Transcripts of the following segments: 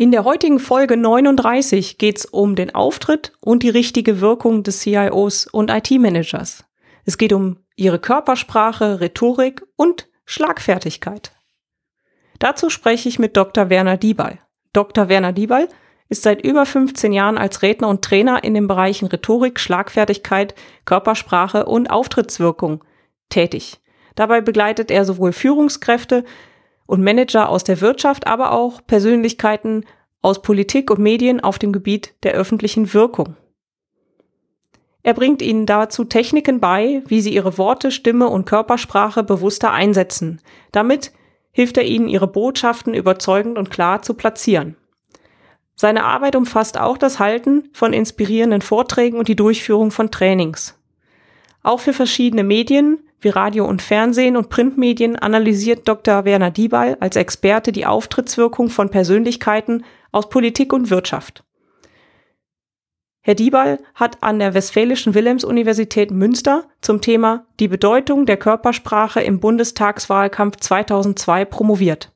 In der heutigen Folge 39 geht es um den Auftritt und die richtige Wirkung des CIOs und IT-Managers. Es geht um ihre Körpersprache, Rhetorik und Schlagfertigkeit. Dazu spreche ich mit Dr. Werner Diebal. Dr. Werner Diebal ist seit über 15 Jahren als Redner und Trainer in den Bereichen Rhetorik, Schlagfertigkeit, Körpersprache und Auftrittswirkung tätig. Dabei begleitet er sowohl Führungskräfte und Manager aus der Wirtschaft, aber auch Persönlichkeiten aus Politik und Medien auf dem Gebiet der öffentlichen Wirkung. Er bringt ihnen dazu Techniken bei, wie sie ihre Worte, Stimme und Körpersprache bewusster einsetzen. Damit hilft er ihnen, ihre Botschaften überzeugend und klar zu platzieren. Seine Arbeit umfasst auch das Halten von inspirierenden Vorträgen und die Durchführung von Trainings. Auch für verschiedene Medien wie Radio und Fernsehen und Printmedien analysiert Dr. Werner Diebal als Experte die Auftrittswirkung von Persönlichkeiten aus Politik und Wirtschaft. Herr Diebal hat an der Westfälischen Wilhelms-Universität Münster zum Thema Die Bedeutung der Körpersprache im Bundestagswahlkampf 2002 promoviert.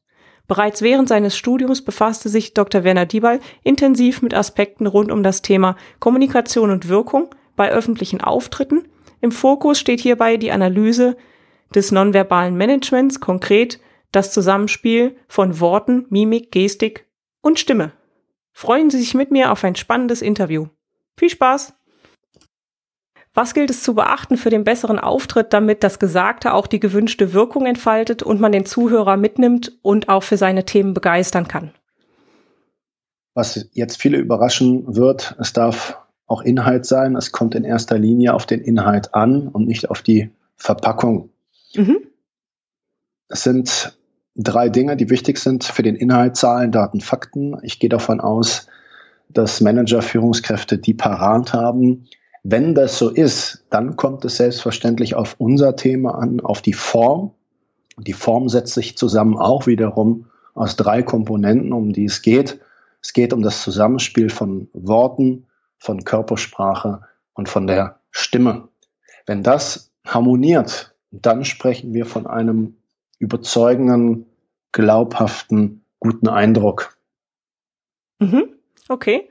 Bereits während seines Studiums befasste sich Dr. Werner Diebal intensiv mit Aspekten rund um das Thema Kommunikation und Wirkung bei öffentlichen Auftritten im Fokus steht hierbei die Analyse des nonverbalen Managements, konkret das Zusammenspiel von Worten, Mimik, Gestik und Stimme. Freuen Sie sich mit mir auf ein spannendes Interview. Viel Spaß! Was gilt es zu beachten für den besseren Auftritt, damit das Gesagte auch die gewünschte Wirkung entfaltet und man den Zuhörer mitnimmt und auch für seine Themen begeistern kann? Was jetzt viele überraschen wird, es darf auch Inhalt sein. Es kommt in erster Linie auf den Inhalt an und nicht auf die Verpackung. Mhm. Es sind drei Dinge, die wichtig sind für den Inhalt, Zahlen, Daten, Fakten. Ich gehe davon aus, dass Manager, Führungskräfte die parat haben. Wenn das so ist, dann kommt es selbstverständlich auf unser Thema an, auf die Form. Die Form setzt sich zusammen auch wiederum aus drei Komponenten, um die es geht. Es geht um das Zusammenspiel von Worten, von Körpersprache und von der Stimme. Wenn das harmoniert, dann sprechen wir von einem überzeugenden, glaubhaften, guten Eindruck. Mhm. Okay.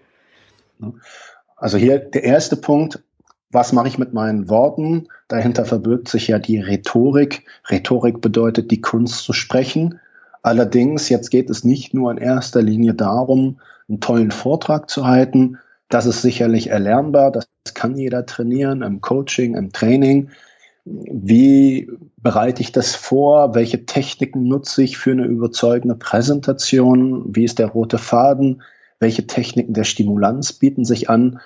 Also hier der erste Punkt, was mache ich mit meinen Worten? Dahinter verbirgt sich ja die Rhetorik. Rhetorik bedeutet die Kunst zu sprechen. Allerdings, jetzt geht es nicht nur in erster Linie darum, einen tollen Vortrag zu halten, das ist sicherlich erlernbar, das kann jeder trainieren im Coaching, im Training. Wie bereite ich das vor? Welche Techniken nutze ich für eine überzeugende Präsentation? Wie ist der rote Faden? Welche Techniken der Stimulanz bieten sich an?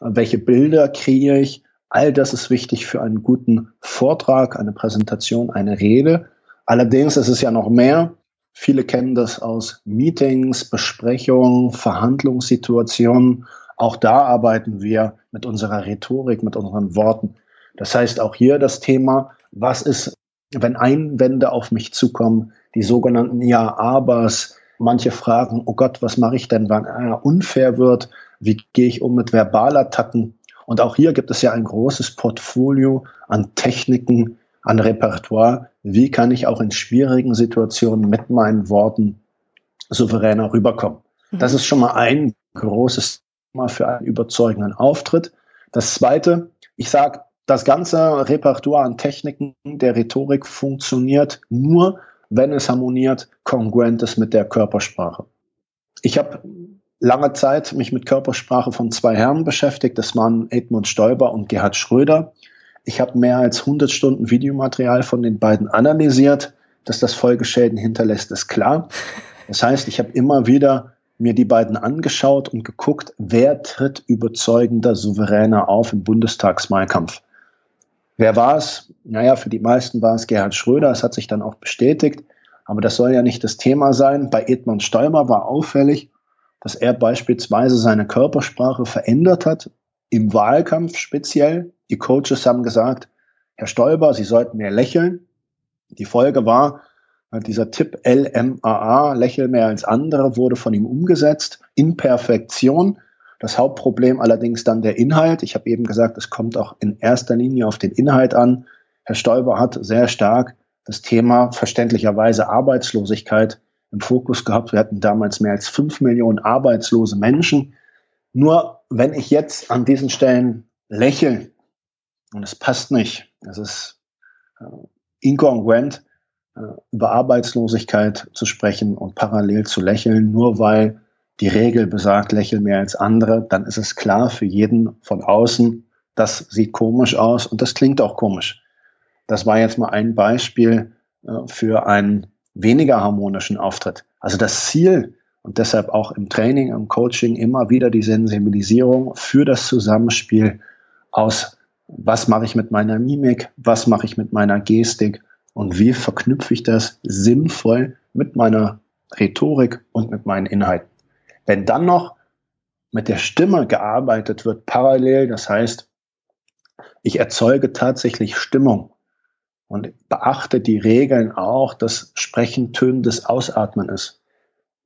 Welche Bilder kreiere ich? All das ist wichtig für einen guten Vortrag, eine Präsentation, eine Rede. Allerdings ist es ja noch mehr. Viele kennen das aus Meetings, Besprechungen, Verhandlungssituationen auch da arbeiten wir mit unserer Rhetorik, mit unseren Worten. Das heißt auch hier das Thema, was ist, wenn Einwände auf mich zukommen, die sogenannten Ja-Abers, manche fragen, oh Gott, was mache ich denn, wenn er unfair wird? Wie gehe ich um mit Verbalattacken? Und auch hier gibt es ja ein großes Portfolio an Techniken, an Repertoire. Wie kann ich auch in schwierigen Situationen mit meinen Worten souveräner rüberkommen? Das mhm. ist schon mal ein großes mal für einen überzeugenden Auftritt. Das zweite, ich sage, das ganze Repertoire an Techniken der Rhetorik funktioniert nur, wenn es harmoniert, kongruent ist mit der Körpersprache. Ich habe lange Zeit mich mit Körpersprache von zwei Herren beschäftigt. Das waren Edmund Stoiber und Gerhard Schröder. Ich habe mehr als 100 Stunden Videomaterial von den beiden analysiert. Dass das Folgeschäden hinterlässt, ist klar. Das heißt, ich habe immer wieder mir die beiden angeschaut und geguckt, wer tritt überzeugender, souveräner auf im Bundestagswahlkampf. Wer war es? Naja, für die meisten war es Gerhard Schröder. Es hat sich dann auch bestätigt. Aber das soll ja nicht das Thema sein. Bei Edmund Stoiber war auffällig, dass er beispielsweise seine Körpersprache verändert hat, im Wahlkampf speziell. Die Coaches haben gesagt, Herr Stoiber, Sie sollten mehr lächeln. Die Folge war, dieser Tipp LMAA, lächel mehr als andere, wurde von ihm umgesetzt in Perfektion. Das Hauptproblem allerdings dann der Inhalt. Ich habe eben gesagt, es kommt auch in erster Linie auf den Inhalt an. Herr Stoiber hat sehr stark das Thema verständlicherweise Arbeitslosigkeit im Fokus gehabt. Wir hatten damals mehr als fünf Millionen arbeitslose Menschen. Nur wenn ich jetzt an diesen Stellen lächle, und es passt nicht, es ist äh, inkongruent, äh, über Arbeitslosigkeit zu sprechen und parallel zu lächeln, nur weil die Regel besagt, lächel mehr als andere, dann ist es klar für jeden von außen, das sieht komisch aus und das klingt auch komisch. Das war jetzt mal ein Beispiel äh, für einen weniger harmonischen Auftritt. Also das Ziel und deshalb auch im Training, im Coaching immer wieder die Sensibilisierung für das Zusammenspiel aus, was mache ich mit meiner Mimik, was mache ich mit meiner Gestik und wie verknüpfe ich das sinnvoll mit meiner Rhetorik und mit meinen Inhalten. Wenn dann noch mit der Stimme gearbeitet wird parallel, das heißt, ich erzeuge tatsächlich Stimmung und beachte die Regeln auch, dass Sprechen tönendes Ausatmen ist,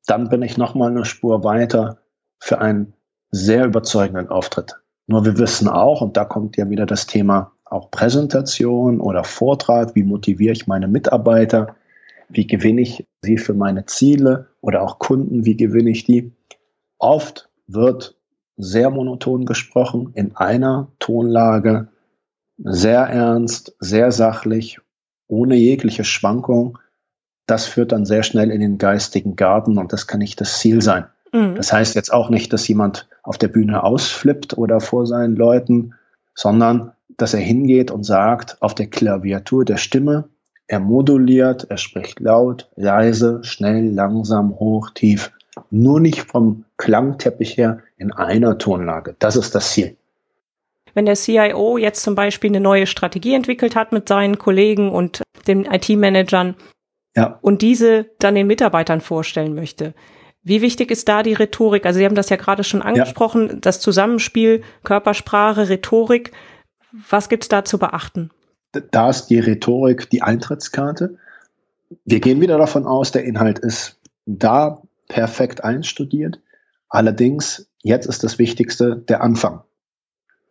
dann bin ich nochmal eine Spur weiter für einen sehr überzeugenden Auftritt. Nur wir wissen auch, und da kommt ja wieder das Thema auch Präsentation oder Vortrag, wie motiviere ich meine Mitarbeiter, wie gewinne ich sie für meine Ziele oder auch Kunden, wie gewinne ich die. Oft wird sehr monoton gesprochen, in einer Tonlage, sehr ernst, sehr sachlich, ohne jegliche Schwankung. Das führt dann sehr schnell in den geistigen Garten und das kann nicht das Ziel sein. Mhm. Das heißt jetzt auch nicht, dass jemand auf der Bühne ausflippt oder vor seinen Leuten, sondern dass er hingeht und sagt, auf der Klaviatur der Stimme, er moduliert, er spricht laut, leise, schnell, langsam, hoch, tief, nur nicht vom Klangteppich her in einer Tonlage. Das ist das Ziel. Wenn der CIO jetzt zum Beispiel eine neue Strategie entwickelt hat mit seinen Kollegen und den IT-Managern ja. und diese dann den Mitarbeitern vorstellen möchte, wie wichtig ist da die Rhetorik? Also Sie haben das ja gerade schon angesprochen, ja. das Zusammenspiel Körpersprache, Rhetorik. Was gibt's da zu beachten? Da ist die Rhetorik die Eintrittskarte. Wir gehen wieder davon aus, der Inhalt ist da perfekt einstudiert. Allerdings, jetzt ist das Wichtigste der Anfang.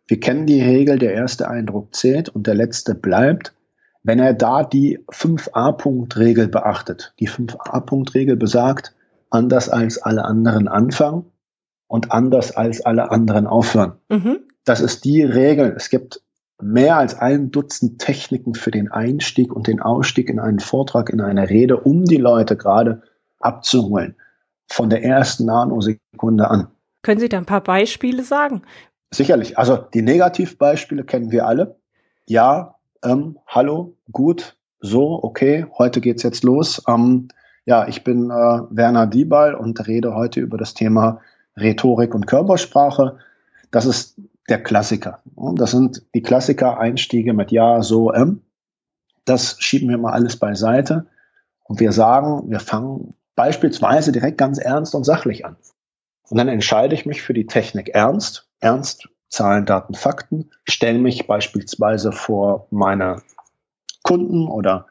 Wir kennen die Regel, der erste Eindruck zählt und der letzte bleibt. Wenn er da die 5a-Punkt-Regel beachtet, die 5a-Punkt-Regel besagt, anders als alle anderen anfangen und anders als alle anderen aufhören. Mhm. Das ist die Regel. Es gibt mehr als ein Dutzend Techniken für den Einstieg und den Ausstieg in einen Vortrag, in eine Rede, um die Leute gerade abzuholen von der ersten Nanosekunde an. Können Sie da ein paar Beispiele sagen? Sicherlich. Also die Negativbeispiele kennen wir alle. Ja, ähm, hallo, gut, so, okay, heute geht's jetzt los. Ähm, ja, ich bin äh, Werner Diebal und rede heute über das Thema Rhetorik und Körpersprache. Das ist der Klassiker. Das sind die Klassiker-Einstiege mit Ja, so, ähm. Das schieben wir mal alles beiseite. Und wir sagen, wir fangen beispielsweise direkt ganz ernst und sachlich an. Und dann entscheide ich mich für die Technik ernst, ernst, Zahlen, Daten, Fakten, stelle mich beispielsweise vor meine Kunden oder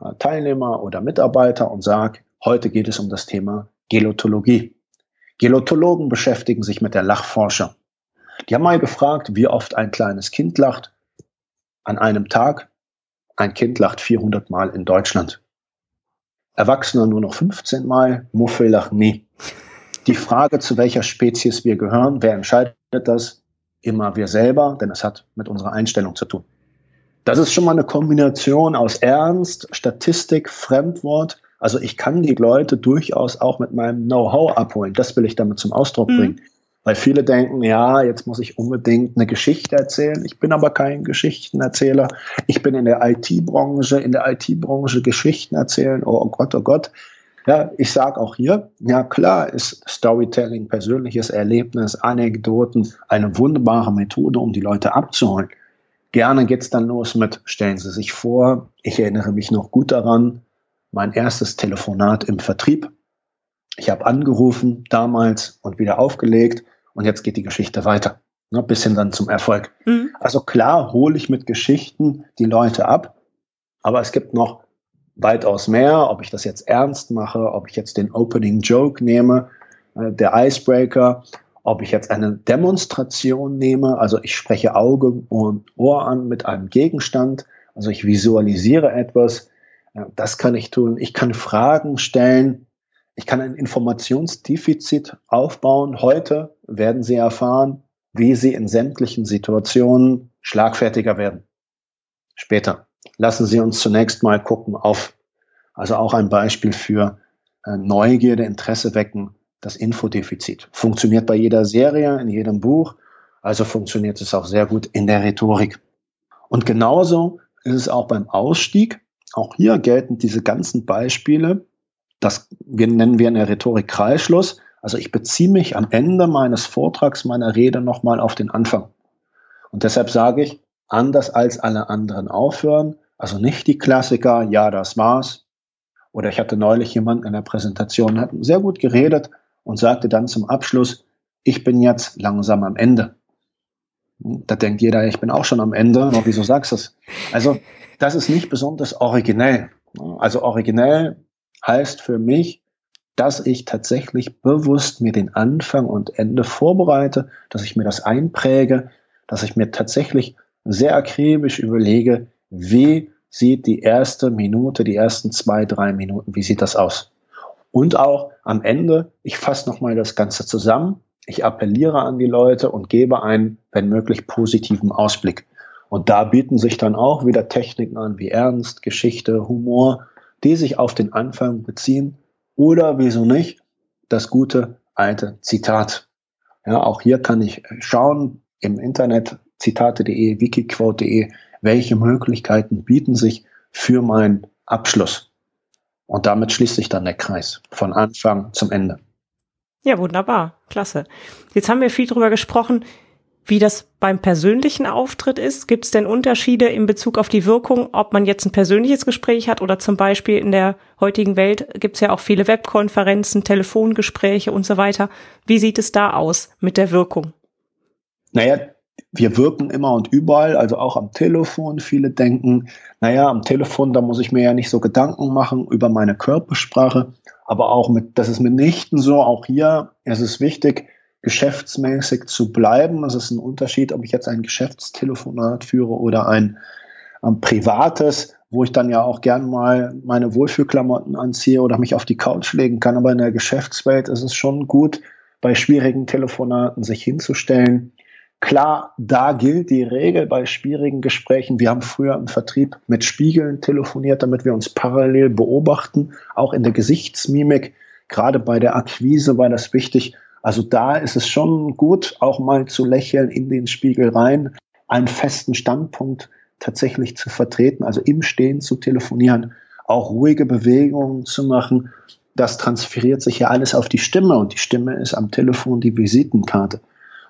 äh, Teilnehmer oder Mitarbeiter und sage, heute geht es um das Thema Gelotologie. Gelotologen beschäftigen sich mit der Lachforscher. Die haben mal gefragt, wie oft ein kleines Kind lacht. An einem Tag. Ein Kind lacht 400 Mal in Deutschland. Erwachsene nur noch 15 Mal, Muffel nie. Die Frage, zu welcher Spezies wir gehören, wer entscheidet das? Immer wir selber, denn es hat mit unserer Einstellung zu tun. Das ist schon mal eine Kombination aus Ernst, Statistik, Fremdwort. Also ich kann die Leute durchaus auch mit meinem Know-how abholen. Das will ich damit zum Ausdruck mhm. Weil viele denken, ja, jetzt muss ich unbedingt eine Geschichte erzählen. Ich bin aber kein Geschichtenerzähler. Ich bin in der IT-Branche, in der IT-Branche Geschichten erzählen. Oh, oh Gott, oh Gott. Ja, ich sage auch hier, ja klar ist Storytelling, persönliches Erlebnis, Anekdoten eine wunderbare Methode, um die Leute abzuholen. Gerne geht's dann los mit, stellen Sie sich vor, ich erinnere mich noch gut daran, mein erstes Telefonat im Vertrieb. Ich habe angerufen damals und wieder aufgelegt und jetzt geht die Geschichte weiter, ne, bis hin dann zum Erfolg. Mhm. Also klar hole ich mit Geschichten die Leute ab, aber es gibt noch weitaus mehr, ob ich das jetzt ernst mache, ob ich jetzt den Opening Joke nehme, äh, der Icebreaker, ob ich jetzt eine Demonstration nehme, also ich spreche Auge und Ohr an mit einem Gegenstand, also ich visualisiere etwas, äh, das kann ich tun. Ich kann Fragen stellen, ich kann ein Informationsdefizit aufbauen. Heute werden Sie erfahren, wie Sie in sämtlichen Situationen schlagfertiger werden. Später. Lassen Sie uns zunächst mal gucken auf, also auch ein Beispiel für äh, Neugierde, Interesse wecken, das Infodefizit. Funktioniert bei jeder Serie, in jedem Buch, also funktioniert es auch sehr gut in der Rhetorik. Und genauso ist es auch beim Ausstieg. Auch hier gelten diese ganzen Beispiele. Das nennen wir in der Rhetorik Kreisschluss. Also ich beziehe mich am Ende meines Vortrags, meiner Rede nochmal auf den Anfang. Und deshalb sage ich, anders als alle anderen aufhören. Also nicht die Klassiker, ja, das war's. Oder ich hatte neulich jemanden in der Präsentation, hat sehr gut geredet und sagte dann zum Abschluss, ich bin jetzt langsam am Ende. Da denkt jeder, ich bin auch schon am Ende, aber wieso sagst du es? Also, das ist nicht besonders originell. Also originell heißt für mich, dass ich tatsächlich bewusst mir den Anfang und Ende vorbereite, dass ich mir das einpräge, dass ich mir tatsächlich sehr akribisch überlege, wie sieht die erste Minute, die ersten zwei, drei Minuten, wie sieht das aus? Und auch am Ende, ich fasse nochmal das Ganze zusammen, ich appelliere an die Leute und gebe einen, wenn möglich, positiven Ausblick. Und da bieten sich dann auch wieder Techniken an wie Ernst, Geschichte, Humor, die sich auf den Anfang beziehen oder wieso nicht das gute alte Zitat. Ja, auch hier kann ich schauen im Internet zitate.de, wikiquote.de, welche Möglichkeiten bieten sich für meinen Abschluss. Und damit schließt sich dann der Kreis von Anfang zum Ende. Ja, wunderbar. Klasse. Jetzt haben wir viel darüber gesprochen, wie das beim persönlichen Auftritt ist. Gibt es denn Unterschiede in Bezug auf die Wirkung, ob man jetzt ein persönliches Gespräch hat oder zum Beispiel in der heutigen Welt gibt es ja auch viele Webkonferenzen, Telefongespräche und so weiter. Wie sieht es da aus mit der Wirkung? Naja, wir wirken immer und überall, also auch am Telefon. Viele denken, naja, am Telefon, da muss ich mir ja nicht so Gedanken machen über meine Körpersprache. Aber auch mit, das ist mitnichten so. Auch hier ist es wichtig, geschäftsmäßig zu bleiben. Es ist ein Unterschied, ob ich jetzt ein Geschäftstelefonat führe oder ein, ein privates, wo ich dann ja auch gern mal meine Wohlfühlklamotten anziehe oder mich auf die Couch legen kann. Aber in der Geschäftswelt ist es schon gut, bei schwierigen Telefonaten sich hinzustellen, Klar, da gilt die Regel bei schwierigen Gesprächen. Wir haben früher im Vertrieb mit Spiegeln telefoniert, damit wir uns parallel beobachten, auch in der Gesichtsmimik. Gerade bei der Akquise war das wichtig. Also da ist es schon gut, auch mal zu lächeln in den Spiegel rein, einen festen Standpunkt tatsächlich zu vertreten, also im Stehen zu telefonieren, auch ruhige Bewegungen zu machen. Das transferiert sich ja alles auf die Stimme und die Stimme ist am Telefon die Visitenkarte.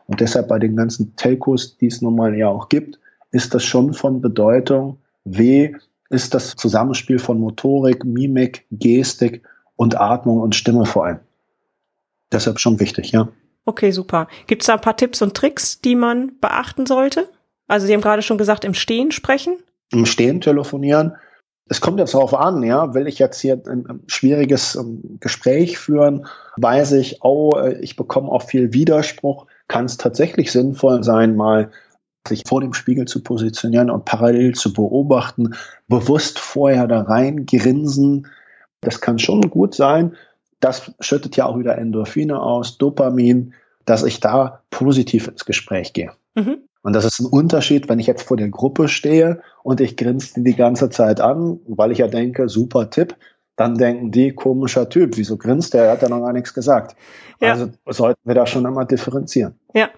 Und deshalb bei den ganzen Telcos, die es nun mal ja auch gibt, ist das schon von Bedeutung. W ist das Zusammenspiel von Motorik, Mimik, Gestik und Atmung und Stimme vor allem. Deshalb schon wichtig, ja. Okay, super. Gibt es da ein paar Tipps und Tricks, die man beachten sollte? Also Sie haben gerade schon gesagt, im Stehen sprechen? Im Stehen telefonieren. Es kommt jetzt darauf an, ja, will ich jetzt hier ein, schwieriges ähm, Gespräch führen, weiß ich, oh, äh, ich bekomme auch viel Widerspruch, kann es tatsächlich sinnvoll sein, mal sich vor dem Spiegel zu positionieren und parallel zu beobachten, bewusst vorher da rein grinsen. Das kann schon gut sein. Das schüttet ja auch wieder Endorphine aus, Dopamin, dass ich da positiv ins Gespräch gehe. Mhm. Und das ist ein Unterschied, wenn ich jetzt vor der Gruppe stehe und ich grinse die die ganze Zeit an, weil ich ja denke, super Tipp, dann denken die, komischer Typ, wieso grinst der, er hat ja noch gar nichts gesagt. Ja. Also sollten wir da schon einmal differenzieren. Ja.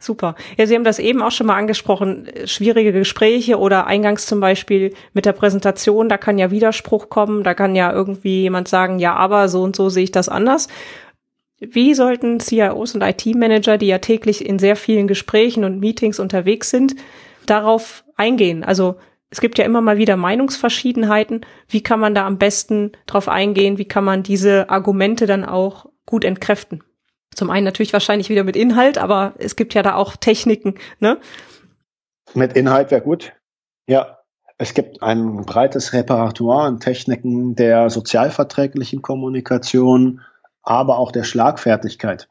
Super. Ja, Sie haben das eben auch schon mal angesprochen, schwierige Gespräche oder eingangs zum Beispiel mit der Präsentation, da kann ja Widerspruch kommen, da kann ja irgendwie jemand sagen, ja, aber so und so sehe ich das anders. Wie sollten CIOs und IT-Manager, die ja täglich in sehr vielen Gesprächen und Meetings unterwegs sind, darauf eingehen? Also es gibt ja immer mal wieder Meinungsverschiedenheiten. Wie kann man da am besten drauf eingehen? Wie kann man diese Argumente dann auch gut entkräften? Zum einen natürlich wahrscheinlich wieder mit Inhalt, aber es gibt ja da auch Techniken, ne? Mit Inhalt wäre gut. Ja, es gibt ein breites Repertoire an Techniken der sozialverträglichen Kommunikation, aber auch der Schlagfertigkeit.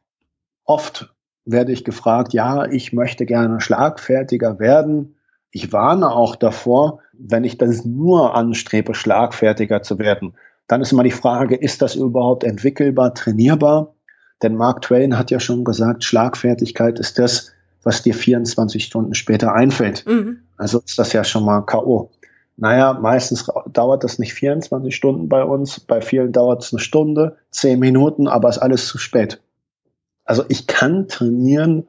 Oft werde ich gefragt, ja, ich möchte gerne schlagfertiger werden. Ich warne auch davor, wenn ich das nur anstrebe, schlagfertiger zu werden. Dann ist immer die Frage, ist das überhaupt entwickelbar, trainierbar? Denn Mark Twain hat ja schon gesagt, Schlagfertigkeit ist das, was dir 24 Stunden später einfällt. Mhm. Also ist das ja schon mal K.O. Naja, meistens dauert das nicht 24 Stunden bei uns. Bei vielen dauert es eine Stunde, zehn Minuten, aber ist alles zu spät. Also ich kann trainieren,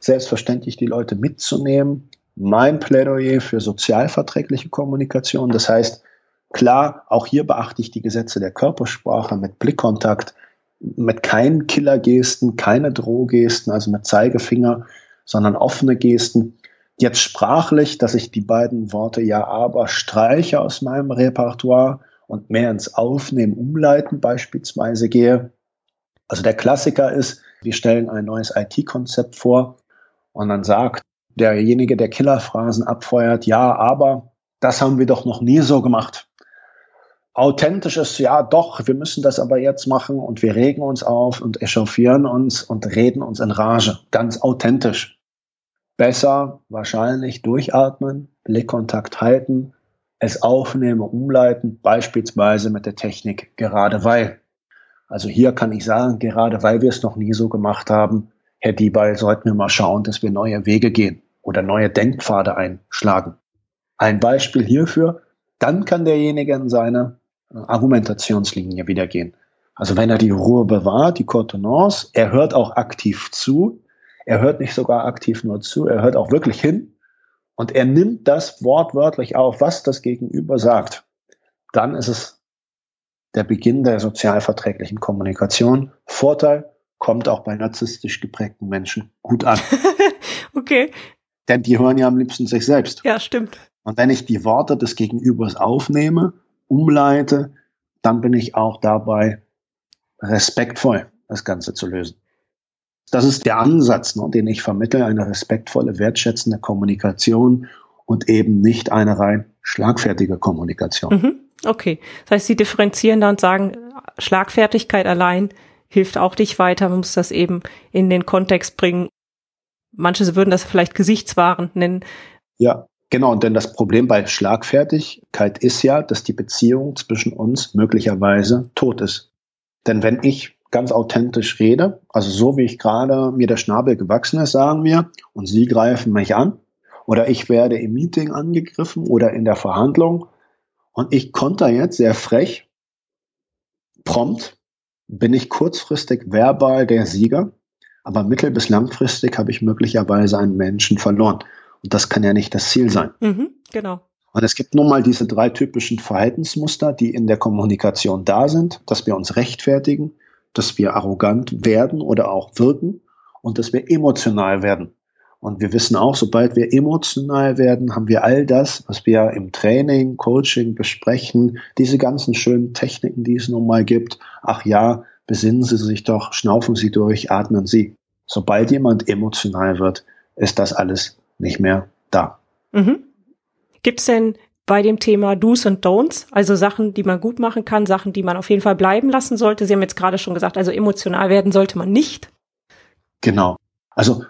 selbstverständlich die Leute mitzunehmen. Mein Plädoyer für sozialverträgliche Kommunikation. Das heißt, klar, auch hier beachte ich die Gesetze der Körpersprache mit Blickkontakt, mit keinen Killergesten, keine Drohgesten, also mit Zeigefinger, sondern offene Gesten. Jetzt sprachlich, dass ich die beiden Worte ja aber streiche aus meinem Repertoire und mehr ins Aufnehmen, Umleiten beispielsweise gehe. Also der Klassiker ist, wir stellen ein neues IT-Konzept vor und dann sagt derjenige, der Killerphrasen abfeuert, ja, aber das haben wir doch noch nie so gemacht. Authentisch ist, ja, doch, wir müssen das aber jetzt machen und wir regen uns auf und echauffieren uns und reden uns in Rage. Ganz authentisch. Besser wahrscheinlich durchatmen, Blickkontakt halten, es aufnehmen, umleiten, beispielsweise mit der Technik gerade weil. Also hier kann ich sagen, gerade weil wir es noch nie so gemacht haben, Herr Diebal, sollten wir mal schauen, dass wir neue Wege gehen oder neue Denkpfade einschlagen. Ein Beispiel hierfür, dann kann derjenige in seine Argumentationslinie wieder gehen. Also wenn er die Ruhe bewahrt, die Contenance, er hört auch aktiv zu, er hört nicht sogar aktiv nur zu, er hört auch wirklich hin und er nimmt das wortwörtlich auf, was das Gegenüber sagt. Dann ist es der Beginn der sozialverträglichen Kommunikation. Vorteil kommt auch bei narzisstisch geprägten Menschen gut an. okay. Denn die hören ja am liebsten sich selbst. Ja, stimmt. Und wenn ich die Worte des Gegenübers aufnehme, umleite, dann bin ich auch dabei respektvoll, das Ganze zu lösen. Das ist der Ansatz, ne, den ich vermittle, eine respektvolle, wertschätzende Kommunikation und eben nicht eine rein schlagfertige Kommunikation. Mhm. Okay. Das heißt, Sie differenzieren da und sagen, Schlagfertigkeit allein hilft auch nicht weiter. Man muss das eben in den Kontext bringen. Manche würden das vielleicht Gesichtswaren nennen. Ja, genau. Denn das Problem bei Schlagfertigkeit ist ja, dass die Beziehung zwischen uns möglicherweise tot ist. Denn wenn ich ganz authentisch rede, also so wie ich gerade mir der Schnabel gewachsen ist, sagen wir, und Sie greifen mich an, oder ich werde im Meeting angegriffen oder in der Verhandlung, und ich konnte jetzt sehr frech, prompt, bin ich kurzfristig verbal der Sieger, aber mittel- bis langfristig habe ich möglicherweise einen Menschen verloren. Und das kann ja nicht das Ziel sein. Mhm, genau. Und es gibt nun mal diese drei typischen Verhaltensmuster, die in der Kommunikation da sind, dass wir uns rechtfertigen, dass wir arrogant werden oder auch wirken und dass wir emotional werden. Und wir wissen auch, sobald wir emotional werden, haben wir all das, was wir im Training, Coaching besprechen, diese ganzen schönen Techniken, die es nun mal gibt. Ach ja, besinnen Sie sich doch, schnaufen Sie durch, atmen Sie. Sobald jemand emotional wird, ist das alles nicht mehr da. Mhm. Gibt es denn bei dem Thema Do's und Don'ts, also Sachen, die man gut machen kann, Sachen, die man auf jeden Fall bleiben lassen sollte? Sie haben jetzt gerade schon gesagt, also emotional werden sollte man nicht. Genau. Also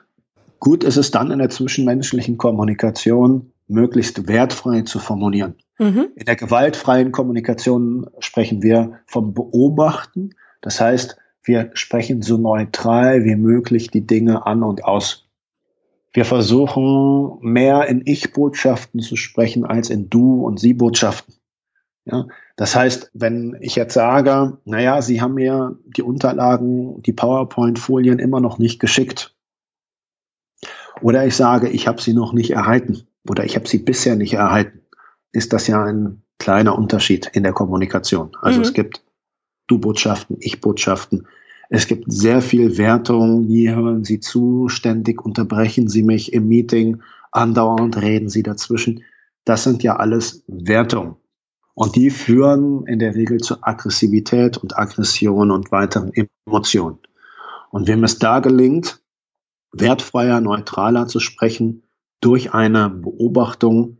Gut ist es dann in der zwischenmenschlichen Kommunikation, möglichst wertfrei zu formulieren. Mhm. In der gewaltfreien Kommunikation sprechen wir vom Beobachten. Das heißt, wir sprechen so neutral wie möglich die Dinge an und aus. Wir versuchen mehr in Ich-Botschaften zu sprechen als in Du- und Sie-Botschaften. Ja, das heißt, wenn ich jetzt sage, naja, Sie haben mir die Unterlagen, die PowerPoint-Folien immer noch nicht geschickt, oder ich sage, ich habe sie noch nicht erhalten oder ich habe sie bisher nicht erhalten, ist das ja ein kleiner Unterschied in der Kommunikation. Also mhm. es gibt Du-Botschaften, Ich-Botschaften. Es gibt sehr viel Wertung. Nie hören Sie zu, ständig unterbrechen Sie mich im Meeting, andauernd reden Sie dazwischen. das sind ja alles Wertungen. Und die führen in der Regel zu Aggressivität und Aggression und weiteren Emotionen. Und wem es da gelingt, wertfreier, neutraler zu sprechen, durch eine Beobachtung,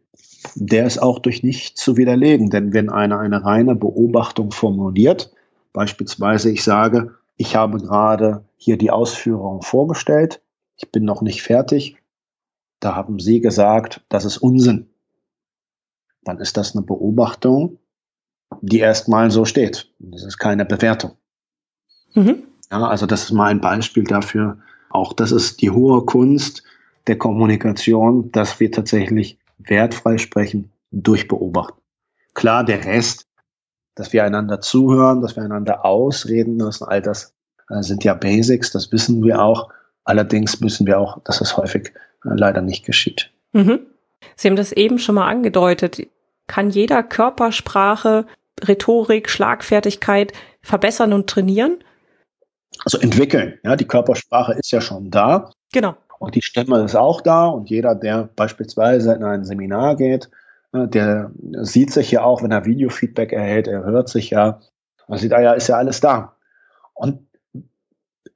der ist auch durch nichts zu widerlegen. Denn wenn einer eine reine Beobachtung formuliert, beispielsweise ich sage, ich habe gerade hier die Ausführung vorgestellt, ich bin noch nicht fertig, da haben Sie gesagt, das ist Unsinn. Dann ist das eine Beobachtung, die erstmal so steht. Das ist keine Bewertung. Mhm. Ja, also das ist mal ein Beispiel dafür. Auch das ist die hohe Kunst der Kommunikation, dass wir tatsächlich wertfrei sprechen durch Beobachten. Klar, der Rest, dass wir einander zuhören, dass wir einander ausreden lassen, all das äh, sind ja Basics, das wissen wir auch. Allerdings müssen wir auch, dass es häufig äh, leider nicht geschieht. Mhm. Sie haben das eben schon mal angedeutet. Kann jeder Körpersprache, Rhetorik, Schlagfertigkeit verbessern und trainieren? Also entwickeln. Ja, die Körpersprache ist ja schon da. Genau. Und die Stimme ist auch da. Und jeder, der beispielsweise in ein Seminar geht, der sieht sich ja auch, wenn er Videofeedback erhält, er hört sich ja, man sieht, ah ja, ist ja alles da. Und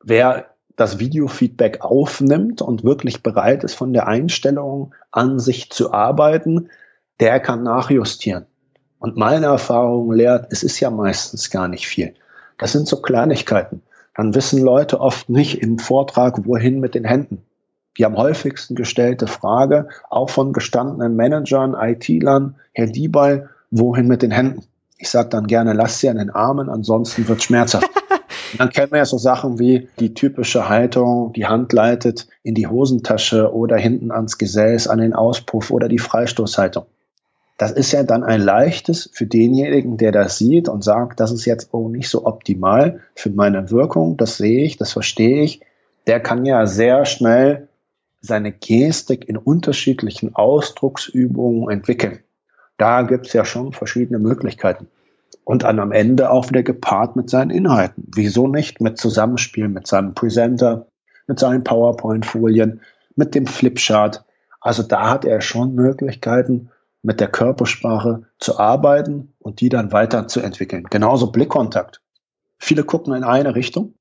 wer das Videofeedback aufnimmt und wirklich bereit ist, von der Einstellung an sich zu arbeiten, der kann nachjustieren. Und meine Erfahrung lehrt, es ist ja meistens gar nicht viel. Das sind so Kleinigkeiten. Dann wissen Leute oft nicht im Vortrag, wohin mit den Händen. Die am häufigsten gestellte Frage, auch von gestandenen Managern, IT-Lern, Herr Diebay, wohin mit den Händen? Ich sage dann gerne, lass sie an den Armen, ansonsten wird schmerzhaft. Und dann kennen wir ja so Sachen wie die typische Haltung, die Hand leitet in die Hosentasche oder hinten ans Gesäß, an den Auspuff oder die Freistoßhaltung. Das ist ja dann ein leichtes für denjenigen, der das sieht und sagt, das ist jetzt auch nicht so optimal für meine Wirkung, das sehe ich, das verstehe ich. Der kann ja sehr schnell seine Gestik in unterschiedlichen Ausdrucksübungen entwickeln. Da gibt es ja schon verschiedene Möglichkeiten. Und dann am Ende auch wieder gepaart mit seinen Inhalten. Wieso nicht? Mit Zusammenspiel mit seinem Presenter, mit seinen PowerPoint-Folien, mit dem Flipchart. Also da hat er schon Möglichkeiten, mit der Körpersprache zu arbeiten und die dann weiterzuentwickeln. Genauso Blickkontakt. Viele gucken in eine Richtung.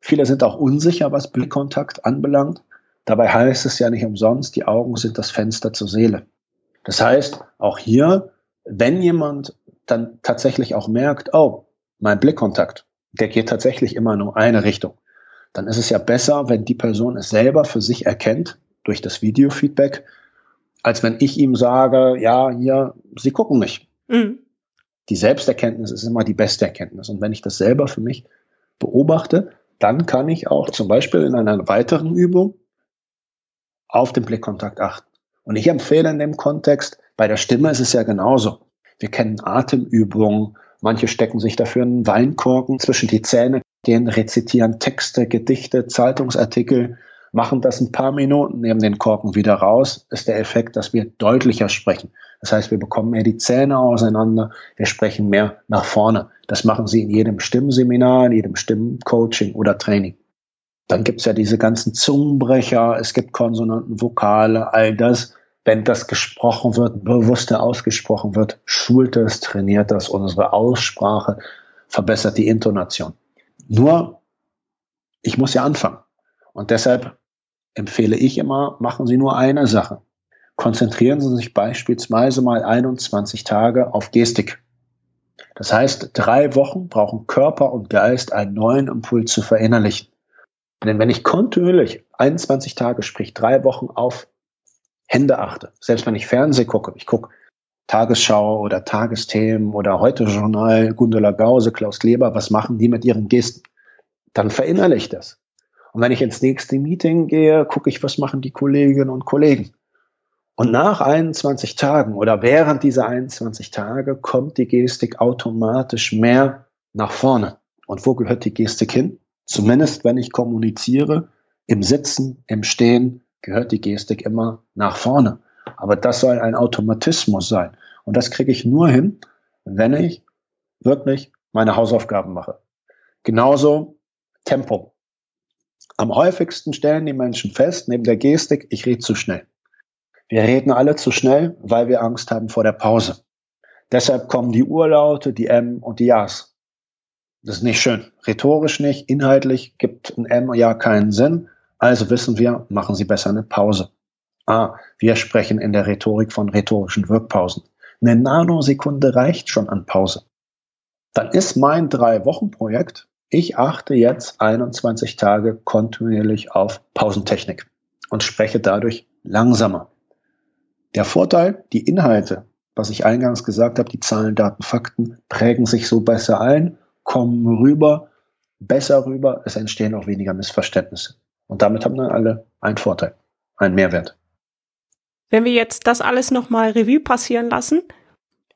Viele sind auch unsicher, was Blickkontakt anbelangt. Dabei heißt es ja nicht umsonst, die Augen sind das Fenster zur Seele. Das heißt, auch hier, wenn jemand dann tatsächlich auch merkt, oh, mein Blickkontakt, der geht tatsächlich immer nur eine Richtung, dann ist es ja besser, wenn die Person es selber für sich erkennt durch das Videofeedback, als wenn ich ihm sage, ja, hier, Sie gucken nicht. Mhm. Die Selbsterkenntnis ist immer die beste Erkenntnis. Und wenn ich das selber für mich beobachte, dann kann ich auch zum Beispiel in einer weiteren Übung auf den Blickkontakt achten. Und ich empfehle in dem Kontext, bei der Stimme ist es ja genauso. Wir kennen Atemübungen. Manche stecken sich dafür einen Weinkorken zwischen die Zähne, gehen, rezitieren Texte, Gedichte, Zeitungsartikel, machen das ein paar Minuten, nehmen den Korken wieder raus, ist der Effekt, dass wir deutlicher sprechen. Das heißt, wir bekommen mehr die Zähne auseinander, wir sprechen mehr nach vorne. Das machen sie in jedem Stimmseminar, in jedem Stimmcoaching oder Training. Dann gibt's ja diese ganzen Zungenbrecher, es gibt Konsonanten, Vokale, all das. Wenn das gesprochen wird, bewusster ausgesprochen wird, schult es, trainiert das unsere Aussprache, verbessert die Intonation. Nur, ich muss ja anfangen. Und deshalb empfehle ich immer, machen Sie nur eine Sache. Konzentrieren Sie sich beispielsweise mal 21 Tage auf Gestik. Das heißt, drei Wochen brauchen Körper und Geist einen neuen Impuls zu verinnerlichen. Denn wenn ich kontinuierlich 21 Tage, sprich drei Wochen auf Hände achte, selbst wenn ich Fernseh gucke, ich gucke Tagesschau oder Tagesthemen oder heute Journal, Gundula Gause, Klaus Kleber, was machen die mit ihren Gesten? Dann verinnerliche ich das. Und wenn ich ins nächste Meeting gehe, gucke ich, was machen die Kolleginnen und Kollegen. Und nach 21 Tagen oder während dieser 21 Tage kommt die Gestik automatisch mehr nach vorne. Und wo gehört die Gestik hin? Zumindest wenn ich kommuniziere, im Sitzen, im Stehen, gehört die Gestik immer nach vorne. Aber das soll ein Automatismus sein. Und das kriege ich nur hin, wenn ich wirklich meine Hausaufgaben mache. Genauso Tempo. Am häufigsten stellen die Menschen fest, neben der Gestik, ich rede zu schnell. Wir reden alle zu schnell, weil wir Angst haben vor der Pause. Deshalb kommen die Urlaute, die M und die Ja's. Das ist nicht schön. Rhetorisch nicht, inhaltlich gibt ein M ja keinen Sinn. Also wissen wir, machen Sie besser eine Pause. Ah, wir sprechen in der Rhetorik von rhetorischen Wirkpausen. Eine Nanosekunde reicht schon an Pause. Dann ist mein Drei-Wochen-Projekt, ich achte jetzt 21 Tage kontinuierlich auf Pausentechnik und spreche dadurch langsamer. Der Vorteil, die Inhalte, was ich eingangs gesagt habe, die Zahlen, Daten, Fakten, prägen sich so besser ein, kommen rüber, besser rüber, es entstehen auch weniger Missverständnisse. Und damit haben dann alle einen Vorteil, einen Mehrwert. Wenn wir jetzt das alles nochmal Revue passieren lassen,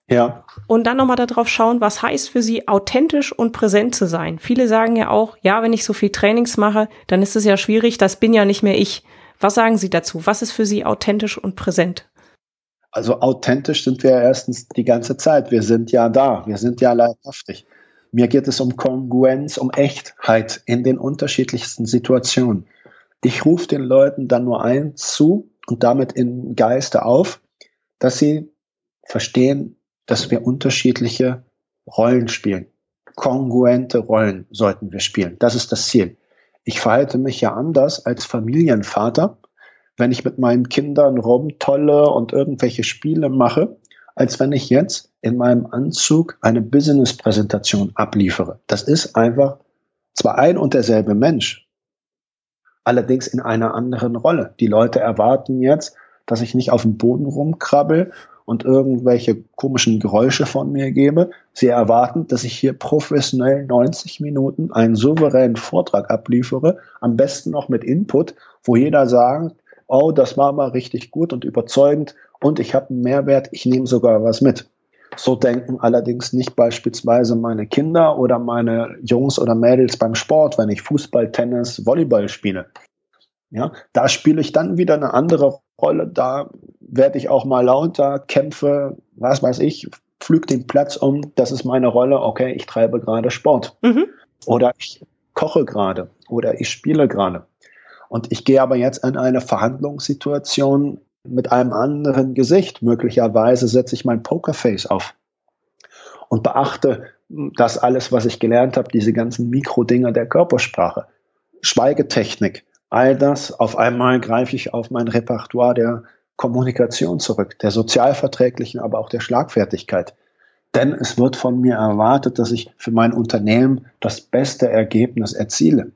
ja. Und dann nochmal darauf schauen, was heißt für Sie authentisch und präsent zu sein. Viele sagen ja auch, ja, wenn ich so viel Trainings mache, dann ist es ja schwierig, das bin ja nicht mehr ich. Was sagen Sie dazu? Was ist für Sie authentisch und präsent? Also authentisch sind wir ja erstens die ganze Zeit. Wir sind ja da. Wir sind ja leibhaftig. Mir geht es um Kongruenz, um Echtheit in den unterschiedlichsten Situationen. Ich rufe den Leuten dann nur eins zu und damit in Geiste auf, dass sie verstehen, dass wir unterschiedliche Rollen spielen. Kongruente Rollen sollten wir spielen. Das ist das Ziel. Ich verhalte mich ja anders als Familienvater, wenn ich mit meinen Kindern rumtolle und irgendwelche Spiele mache, als wenn ich jetzt in meinem Anzug eine Business-Präsentation abliefere. Das ist einfach zwar ein und derselbe Mensch, allerdings in einer anderen Rolle. Die Leute erwarten jetzt, dass ich nicht auf dem Boden rumkrabbel und irgendwelche komischen Geräusche von mir gebe. Sie erwarten, dass ich hier professionell 90 Minuten einen souveränen Vortrag abliefere, am besten noch mit Input, wo jeder sagt, oh, das war mal richtig gut und überzeugend und ich habe einen Mehrwert, ich nehme sogar was mit. So denken allerdings nicht beispielsweise meine Kinder oder meine Jungs oder Mädels beim Sport, wenn ich Fußball, Tennis, Volleyball spiele. Ja, da spiele ich dann wieder eine andere Rolle. Da werde ich auch mal lauter, kämpfe, was weiß ich, pflüg den Platz um. Das ist meine Rolle. Okay, ich treibe gerade Sport. Mhm. Oder ich koche gerade. Oder ich spiele gerade. Und ich gehe aber jetzt in eine Verhandlungssituation mit einem anderen Gesicht. Möglicherweise setze ich mein Pokerface auf und beachte das alles, was ich gelernt habe, diese ganzen Mikrodinger der Körpersprache. Schweigetechnik, all das, auf einmal greife ich auf mein Repertoire der Kommunikation zurück, der sozialverträglichen, aber auch der Schlagfertigkeit. Denn es wird von mir erwartet, dass ich für mein Unternehmen das beste Ergebnis erziele.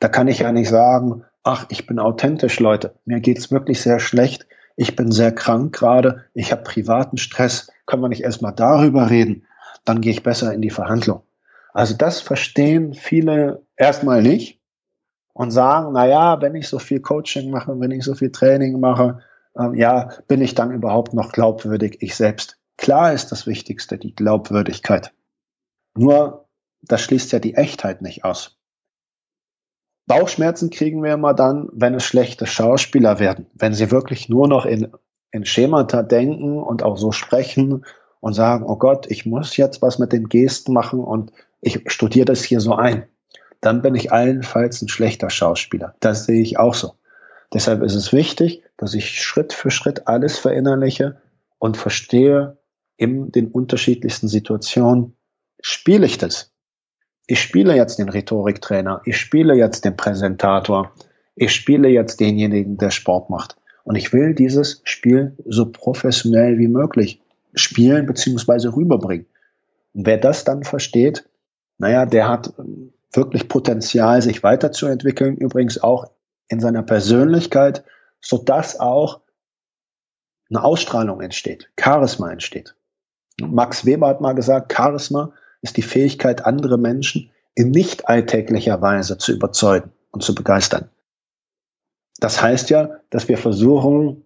Da kann ich ja nicht sagen, ach, ich bin authentisch, Leute, mir geht's wirklich sehr schlecht, ich bin sehr krank gerade, ich habe privaten Stress, können wir nicht erstmal darüber reden, dann gehe ich besser in die Verhandlung. Also das verstehen viele erstmal nicht und sagen, na ja, wenn ich so viel Coaching mache, wenn ich so viel Training mache, ähm, ja, bin ich dann überhaupt noch glaubwürdig ich selbst? Klar ist das Wichtigste die Glaubwürdigkeit. Nur, das schließt ja die Echtheit nicht aus. Bauchschmerzen kriegen wir immer dann, wenn es schlechte Schauspieler werden, wenn sie wirklich nur noch in, in Schemata denken und auch so sprechen und sagen, oh Gott, ich muss jetzt was mit den Gesten machen und ich studiere das hier so ein dann bin ich allenfalls ein schlechter Schauspieler. Das sehe ich auch so. Deshalb ist es wichtig, dass ich Schritt für Schritt alles verinnerliche und verstehe in den unterschiedlichsten Situationen, spiele ich das? Ich spiele jetzt den Rhetoriktrainer, ich spiele jetzt den Präsentator, ich spiele jetzt denjenigen, der Sport macht. Und ich will dieses Spiel so professionell wie möglich spielen bzw. rüberbringen. Und wer das dann versteht, naja, der hat wirklich Potenzial, sich weiterzuentwickeln, übrigens auch in seiner Persönlichkeit, so dass auch eine Ausstrahlung entsteht, Charisma entsteht. Max Weber hat mal gesagt, Charisma ist die Fähigkeit, andere Menschen in nicht alltäglicher Weise zu überzeugen und zu begeistern. Das heißt ja, dass wir versuchen,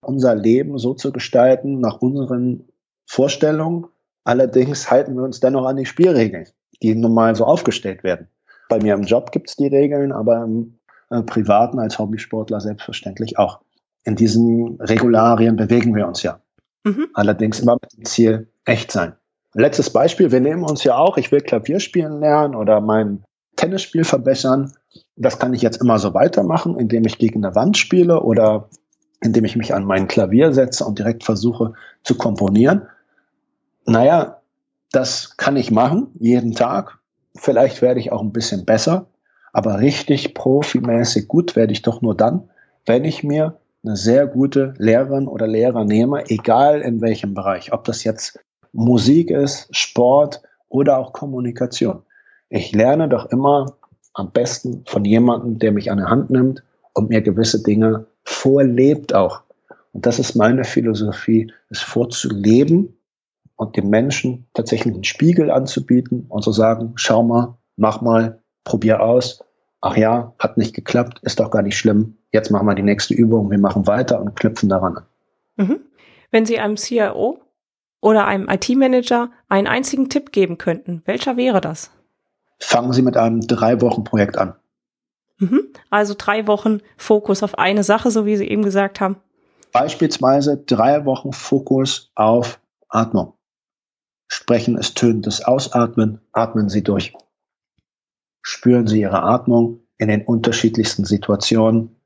unser Leben so zu gestalten nach unseren Vorstellungen. Allerdings halten wir uns dennoch an die Spielregeln die normal so aufgestellt werden. Bei mir im Job gibt es die Regeln, aber im äh, Privaten als Hobbysportler selbstverständlich auch. In diesen Regularien bewegen wir uns ja. Mhm. Allerdings immer mit dem Ziel echt sein. Letztes Beispiel, wir nehmen uns ja auch, ich will Klavier spielen lernen oder mein Tennisspiel verbessern. Das kann ich jetzt immer so weitermachen, indem ich gegen eine Wand spiele oder indem ich mich an mein Klavier setze und direkt versuche zu komponieren. Naja, das kann ich machen, jeden Tag. Vielleicht werde ich auch ein bisschen besser, aber richtig profimäßig gut werde ich doch nur dann, wenn ich mir eine sehr gute Lehrerin oder Lehrer nehme, egal in welchem Bereich, ob das jetzt Musik ist, Sport oder auch Kommunikation. Ich lerne doch immer am besten von jemandem, der mich an der Hand nimmt und mir gewisse Dinge vorlebt auch. Und das ist meine Philosophie, es vorzuleben und dem Menschen tatsächlich einen Spiegel anzubieten und zu sagen, schau mal, mach mal, probier aus. Ach ja, hat nicht geklappt, ist doch gar nicht schlimm. Jetzt machen wir die nächste Übung, wir machen weiter und knüpfen daran an. Mhm. Wenn Sie einem CIO oder einem IT-Manager einen einzigen Tipp geben könnten, welcher wäre das? Fangen Sie mit einem drei Wochen Projekt an. Mhm. Also drei Wochen Fokus auf eine Sache, so wie Sie eben gesagt haben. Beispielsweise drei Wochen Fokus auf Atmung. Sprechen ist tönendes Ausatmen, atmen Sie durch. Spüren Sie Ihre Atmung in den unterschiedlichsten Situationen.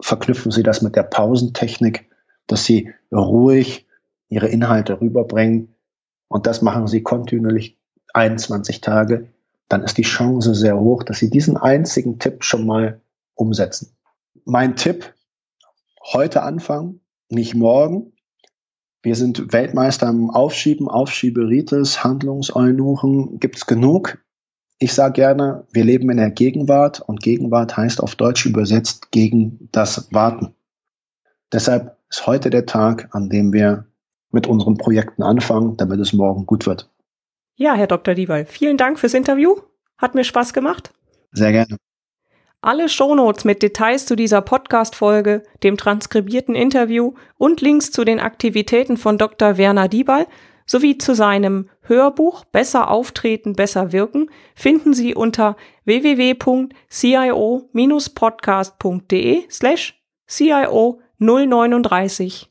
Verknüpfen Sie das mit der Pausentechnik, dass Sie ruhig Ihre Inhalte rüberbringen. Und das machen Sie kontinuierlich 21 Tage. Dann ist die Chance sehr hoch, dass Sie diesen einzigen Tipp schon mal umsetzen. Mein Tipp, heute anfangen, nicht morgen, wir sind Weltmeister im Aufschieben, Aufschieberitis, Handlungseunuchen, gibt's genug. Ich sage gerne, wir leben in der Gegenwart und Gegenwart heißt auf Deutsch übersetzt gegen das Warten. Deshalb ist heute der Tag, an dem wir mit unseren Projekten anfangen, damit es morgen gut wird. Ja, Herr Dr. Diebal, vielen Dank fürs Interview. Hat mir Spaß gemacht. Sehr gerne. Alle Shownotes mit Details zu dieser Podcast-Folge, dem transkribierten Interview und Links zu den Aktivitäten von Dr. Werner Diebal sowie zu seinem Hörbuch Besser auftreten, besser wirken finden Sie unter www.cio-podcast.de slash CIO 039.